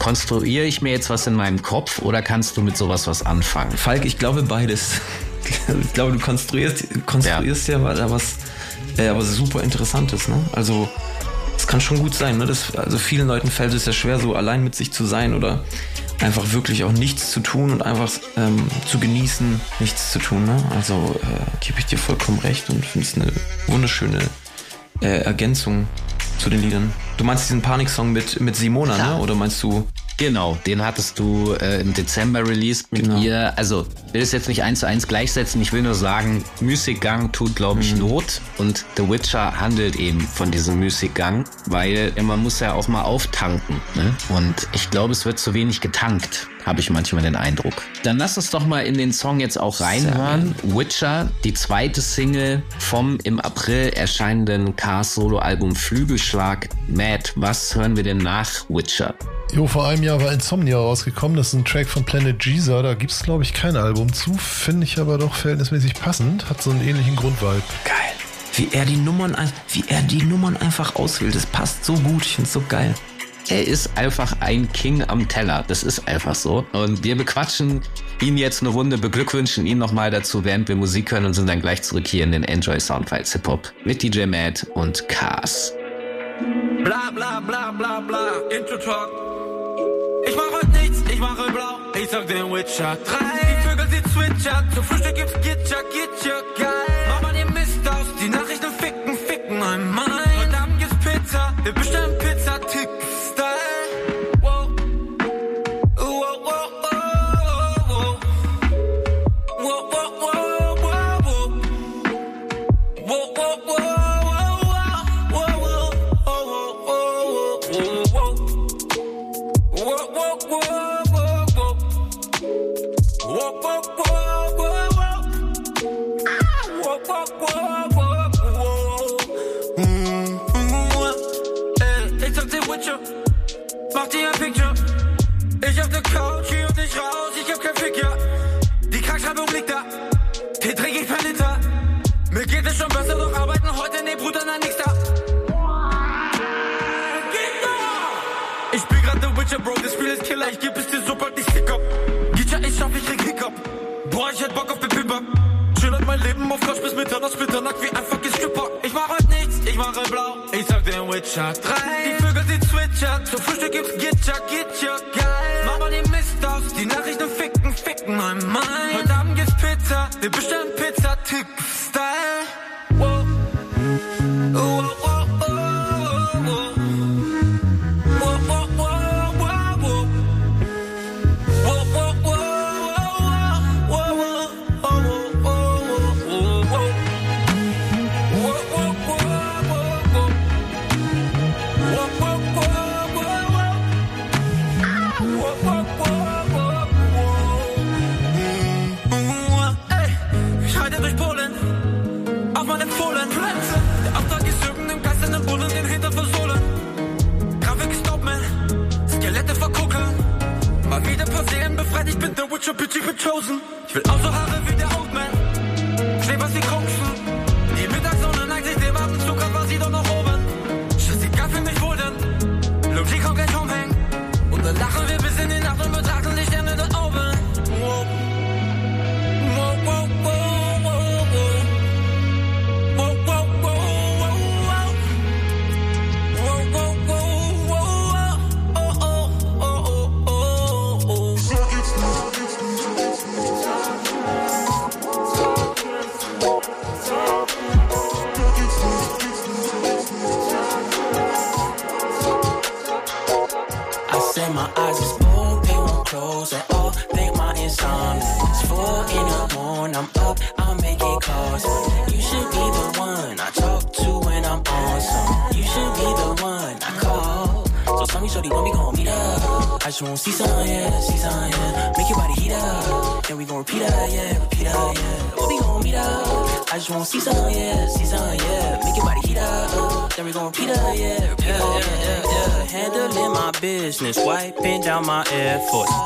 Konstruiere ich mir jetzt was in meinem Kopf oder kannst du mit sowas was anfangen? Falk, ich glaube beides. (laughs) Ich glaube, du konstruierst, konstruierst ja, ja was, äh, was super Interessantes. Ne? Also, es kann schon gut sein. Ne? Das, also, vielen Leuten fällt es ja schwer, so allein mit sich zu sein oder einfach wirklich auch nichts zu tun und einfach ähm, zu genießen, nichts zu tun. Ne? Also, äh, gebe ich dir vollkommen recht und finde es eine wunderschöne äh, Ergänzung zu den Liedern. Du meinst diesen Paniksong mit, mit Simona, Klar. ne? oder meinst du. Genau, den hattest du äh, im Dezember released mit ihr. Also, will es jetzt nicht eins zu eins gleichsetzen. Ich will nur sagen, Musikgang tut, glaube ich, Not. Und The Witcher handelt eben von diesem Musikgang, weil äh, man muss ja auch mal auftanken. Ne? Und ich glaube, es wird zu wenig getankt, habe ich manchmal den Eindruck. Dann lass uns doch mal in den Song jetzt auch reinhören. Witcher, die zweite Single vom im April erscheinenden Cars-Solo-Album Flügelschlag Mad. Was hören wir denn nach Witcher? Jo, vor einem Jahr war Insomnia rausgekommen. Das ist ein Track von Planet Jesus. Da gibt es, glaube ich, kein Album zu. Finde ich aber doch verhältnismäßig passend. Hat so einen ähnlichen Grundvibe. Geil. Wie er die Nummern, wie er die Nummern einfach auswählt. Das passt so gut. Ich finde es so geil. Er ist einfach ein King am Teller. Das ist einfach so. Und wir bequatschen ihn jetzt eine Runde, beglückwünschen ihn nochmal dazu, während wir Musik hören und sind dann gleich zurück hier in den Enjoy Soundfiles Hip Hop mit DJ Matt und Cars. Bla bla bla bla bla, Intro Talk. Ich mach heute nichts, ich mache blau. Ich sag den Witcher 3. Die Vögel sie zwitschern, zum Frühstück gibt's Gitcher, Gitcher, geil. Leben auf Couch bis Mitternacht, Splitternackt wie ein fucking Stripper. Ich mach heute nichts, ich mache blau. Ich sag den Witcher 3. Die Vögel, sie zwitschern, zum Frühstück gibt's Gitcha, Gitcha,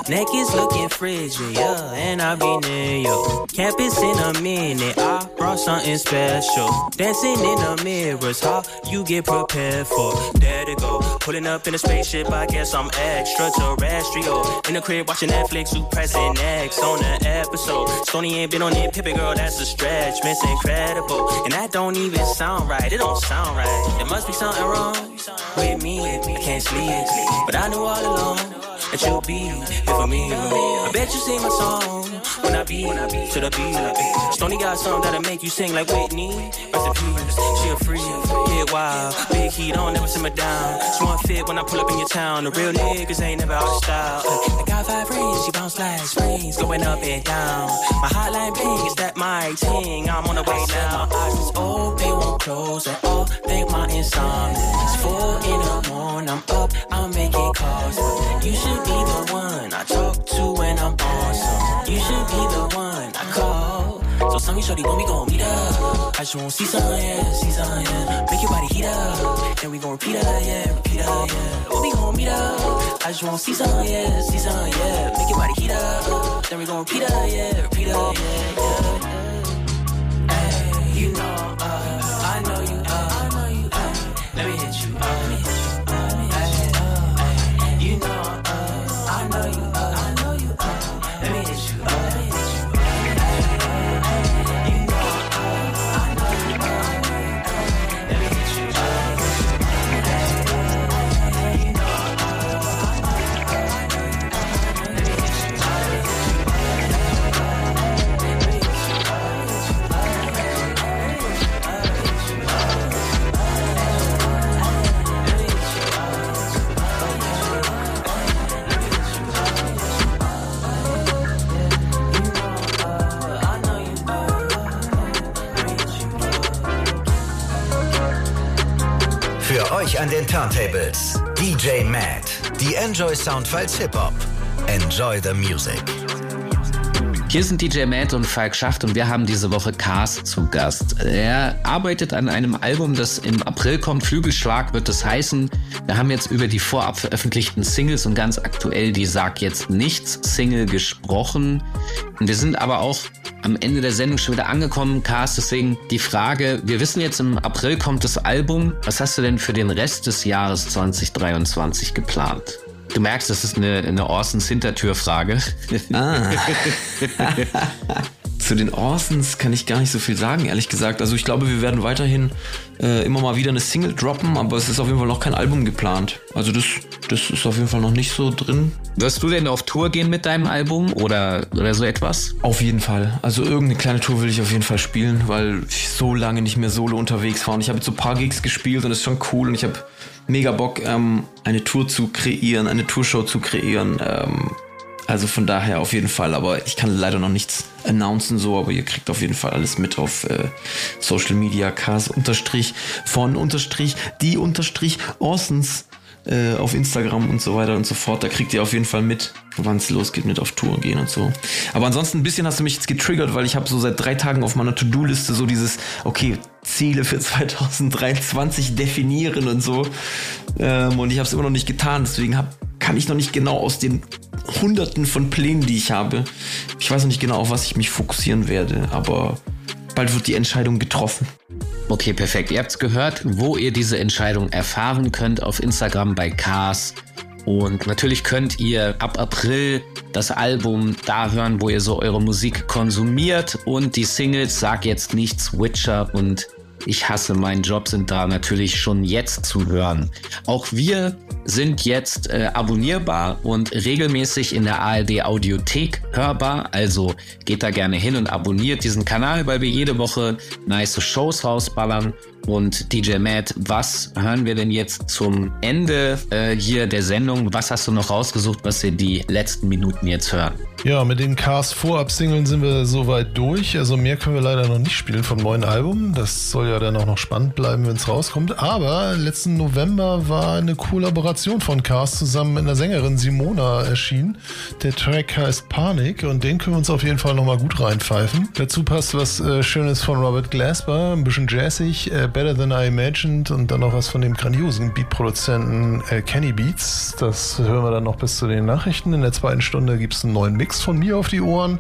Neck is looking frigid, yeah, and I be near you. Campus in a minute, I brought something special. Dancing in the mirrors, how you get prepared for. There to go, pulling up in a spaceship, I guess I'm extraterrestrial. In the crib watching Netflix, who pressing X on the episode. Stony ain't been on it, Pippin girl, that's a stretch, miss incredible. And that don't even sound right, it don't sound right. There must be something wrong with me, I can't sleep. But I knew all along that you'll be here for me. I bet you sing my song when I be when I be to the beat. Stony got something that'll make you sing like Whitney. Rest in peace, she a free, get wild. Big heat on, never simmer down. She want fit when I pull up in your town. The real niggas ain't never out of style. I got five rings, she bounce like springs, going up and down. My hotline bling, is that my ting? I'm on the way now. My eyes is open, won't close at all. Think my insomnia. It's four in the morning, I'm up, I'm making calls. You should be the one I talk to when I'm awesome. You should be the one I call. So tell me, shorty, when we gon' meet up? I just wanna see something, yeah, see something, yeah. Make your body heat up, then we gon' repeat up, yeah, repeat up, yeah. When we gon' meet up? I just wanna see something, yeah, see something, yeah. Make your body heat up, then we gon' repeat up, yeah, repeat yeah, yeah, an den Turntables DJ Matt. Die Enjoy Soundfiles Hip Hop. Enjoy the music. Hier sind DJ Matt und Falk Schacht und wir haben diese Woche Cars zu Gast. Er arbeitet an einem Album, das im April kommt. Flügelschlag wird es heißen. Wir haben jetzt über die vorab veröffentlichten Singles und ganz aktuell die Sag jetzt nichts Single gesprochen. Wir sind aber auch am Ende der Sendung schon wieder angekommen, Cars. Deswegen die Frage, wir wissen jetzt im April kommt das Album. Was hast du denn für den Rest des Jahres 2023 geplant? Du merkst, das ist eine, eine Orsons Hintertürfrage. Ah. (laughs) Zu den Orsons kann ich gar nicht so viel sagen, ehrlich gesagt. Also ich glaube, wir werden weiterhin äh, immer mal wieder eine Single droppen, aber es ist auf jeden Fall noch kein Album geplant. Also das, das ist auf jeden Fall noch nicht so drin. Wirst du denn auf Tour gehen mit deinem Album oder, oder so etwas? Auf jeden Fall. Also irgendeine kleine Tour will ich auf jeden Fall spielen, weil ich so lange nicht mehr solo unterwegs war. Und ich habe jetzt so ein paar Gigs gespielt und das ist schon cool. Und ich habe mega Bock, ähm, eine Tour zu kreieren, eine Tourshow zu kreieren. Ähm, also von daher auf jeden Fall. Aber ich kann leider noch nichts announcen so, aber ihr kriegt auf jeden Fall alles mit auf äh, Social Media, Cars unterstrich von unterstrich die unterstrich Orsons äh, auf Instagram und so weiter und so fort. Da kriegt ihr auf jeden Fall mit, wann es losgeht mit auf Tour gehen und so. Aber ansonsten ein bisschen hast du mich jetzt getriggert, weil ich habe so seit drei Tagen auf meiner To-Do-Liste so dieses, okay, Ziele für (laughs) 2023 definieren und so. Ähm, und ich habe es immer noch nicht getan, deswegen hab, kann ich noch nicht genau aus den Hunderten von Plänen, die ich habe. Ich weiß noch nicht genau, auf was ich mich fokussieren werde, aber bald wird die Entscheidung getroffen. Okay, perfekt. Ihr habt es gehört, wo ihr diese Entscheidung erfahren könnt auf Instagram bei Cars. Und natürlich könnt ihr ab April das Album da hören, wo ihr so eure Musik konsumiert. Und die Singles Sag jetzt nichts, Witcher und Ich hasse meinen Job sind da natürlich schon jetzt zu hören. Auch wir sind jetzt äh, abonnierbar und regelmäßig in der ARD Audiothek hörbar. Also geht da gerne hin und abonniert diesen Kanal, weil wir jede Woche nice Shows rausballern. Und DJ Matt, was hören wir denn jetzt zum Ende äh, hier der Sendung? Was hast du noch rausgesucht, was wir die letzten Minuten jetzt hören? Ja, mit den Cars Vorab-Singeln sind wir soweit durch. Also mehr können wir leider noch nicht spielen vom neuen Album. Das soll ja dann auch noch spannend bleiben, wenn es rauskommt. Aber letzten November war eine Kollaboration von Cars zusammen mit einer Sängerin Simona erschienen. Der Track heißt Panik und den können wir uns auf jeden Fall nochmal gut reinpfeifen. Dazu passt was äh, Schönes von Robert Glasper, ein bisschen jazzig, äh, Better Than I Imagined und dann noch was von dem grandiosen Beatproduzenten äh, Kenny Beats. Das hören wir dann noch bis zu den Nachrichten. In der zweiten Stunde gibt es einen neuen Mix von mir auf die Ohren.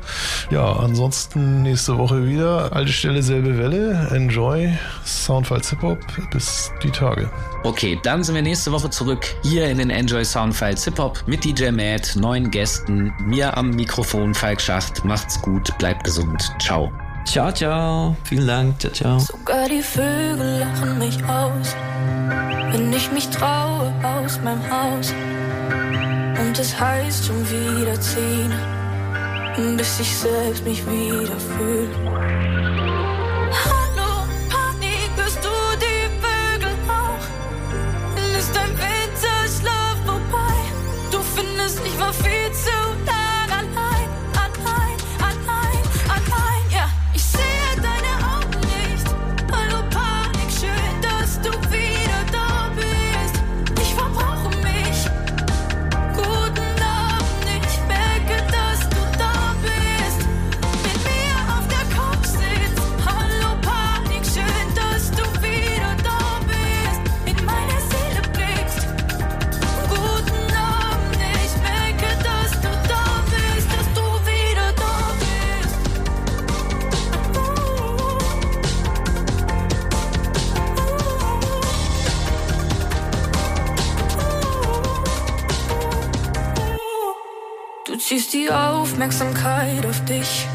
Ja, ansonsten nächste Woche wieder. Alte Stelle, selbe Welle. Enjoy. Soundfiles Hip-Hop. Bis die Tage. Okay, dann sind wir nächste Woche zurück hier in den Enjoy Soundfiles Hip-Hop mit DJ Matt, neuen Gästen, mir am Mikrofon Falk Schacht. Macht's gut, bleibt gesund. Ciao. Ciao, ciao. Vielen Dank. Ciao, ciao. Sogar die Vögel lachen mich aus, wenn ich mich traue aus meinem Haus. Und es heißt schon wieder ziehen, bis ich selbst mich wieder fühle. Aufmerksamkeit auf dich.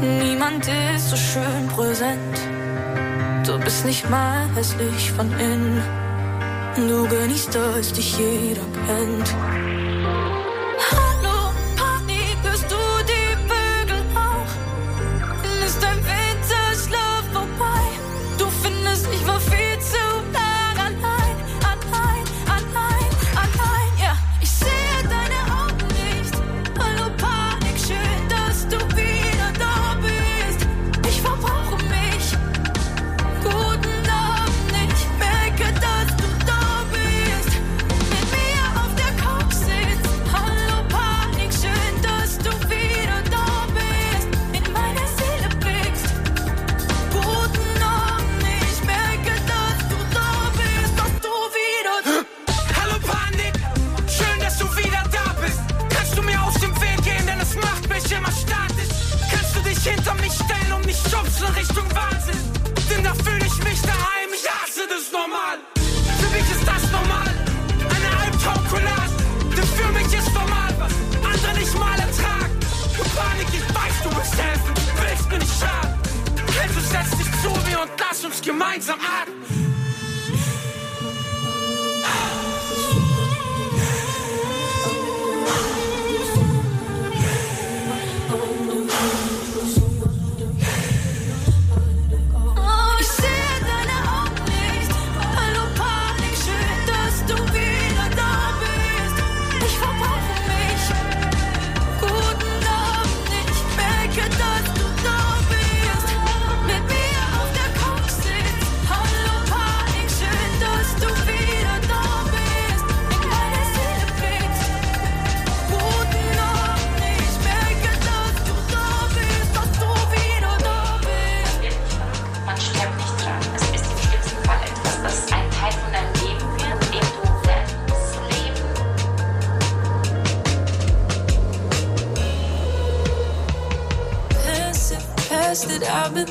Niemand ist so schön präsent. Du bist nicht mal hässlich von innen. Du genießt, dass dich jeder kennt. Gemeinsam atmen.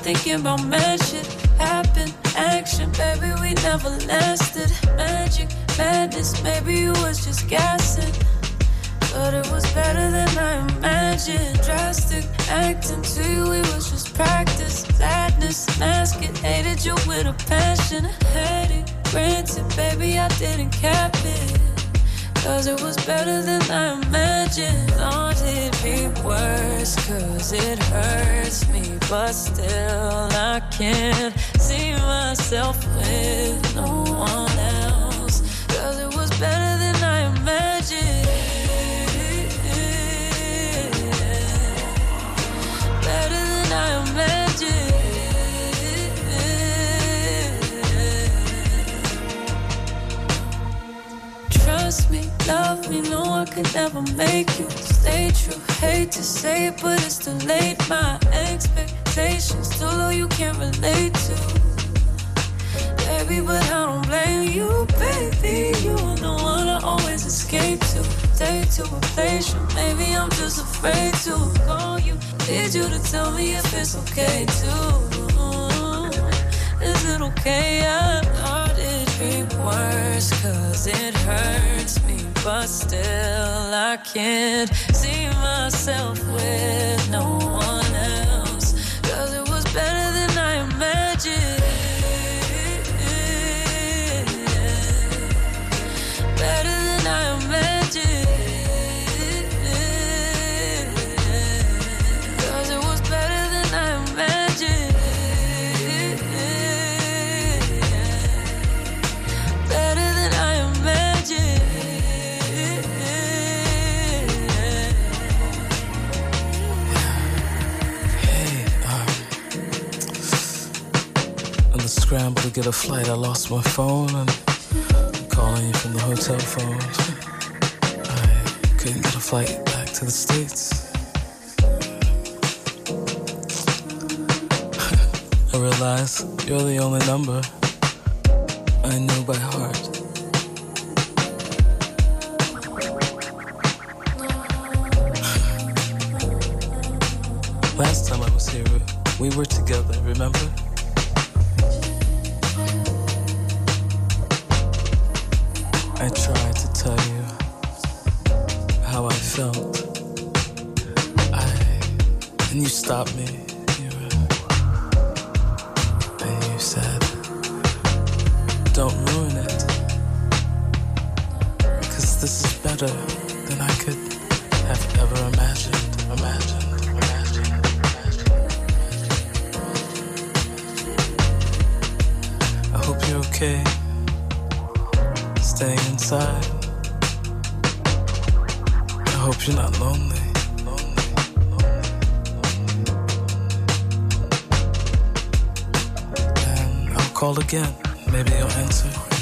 Thinking about shit. Happen, action, baby, we never lasted. Magic, madness, maybe you was just gassing. But it was better than I imagined. Drastic acting to you, it was just practice. Sadness, mask hated you with a passion. Had it, granted, baby, I didn't cap it. Cause it was better than I imagined. Thought it'd be worse, cause it hurts me. But still, I can't see myself with no one else. Cause it was better than I imagined. Better than I imagined. Trust me, love me, no I could never make you stay true. Hate to say it, but it's too late. My expectations too low, you can't relate to. Baby, but I don't blame you, baby. You are the one I always escape to. Take to replace you. Maybe I'm just afraid to call you. Need you to tell me if it's okay too. Is it okay? I thought it'd be worse, cause it hurts me. But still, I can't see myself with no one scramble to get a flight, I lost my phone and I'm calling you from the hotel phone. I couldn't get a flight back to the States. I realize you're the only number I know by heart. Last time I was here, we were together, remember? I tried to tell you how I felt. I and you stopped me. You were- and you said, "Don't ruin it, because this is better than I could have ever imagined." Imagined. Imagined. I hope you're okay. Inside. I hope you're not lonely. And I'll call again. Maybe you'll answer.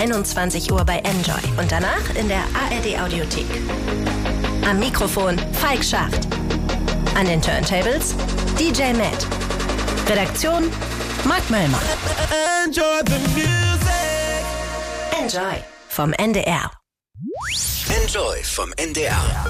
21 Uhr bei Enjoy und danach in der ARD Audiothek. Am Mikrofon Falk Schacht. An den Turntables DJ Matt. Redaktion Mark Möllmann. Enjoy the music. Enjoy vom NDR. Enjoy vom NDR.